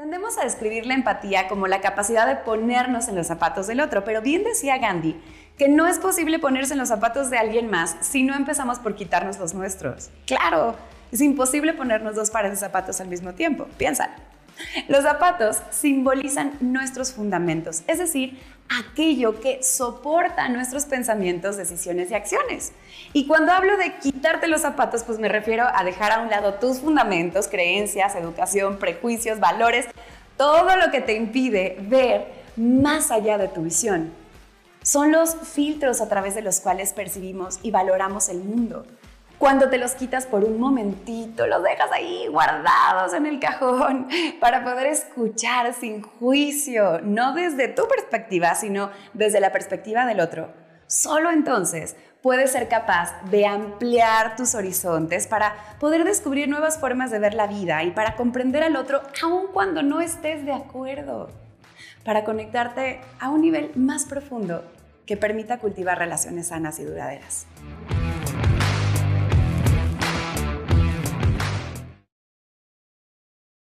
Tendemos a describir la empatía como la capacidad de ponernos en los zapatos del otro, pero bien decía Gandhi que no es posible ponerse en los zapatos de alguien más si no empezamos por quitarnos los nuestros. Claro, es imposible ponernos dos pares de zapatos al mismo tiempo. Piénsalo. Los zapatos simbolizan nuestros fundamentos, es decir, aquello que soporta nuestros pensamientos, decisiones y acciones. Y cuando hablo de quitarte los zapatos, pues me refiero a dejar a un lado tus fundamentos, creencias, educación, prejuicios, valores, todo lo que te impide ver más allá de tu visión. Son los filtros a través de los cuales percibimos y valoramos el mundo. Cuando te los quitas por un momentito, los dejas ahí guardados en el cajón para poder escuchar sin juicio, no desde tu perspectiva, sino desde la perspectiva del otro. Solo entonces puedes ser capaz de ampliar tus horizontes para poder descubrir nuevas formas de ver la vida y para comprender al otro aun cuando no estés de acuerdo, para conectarte a un nivel más profundo que permita cultivar relaciones sanas y duraderas.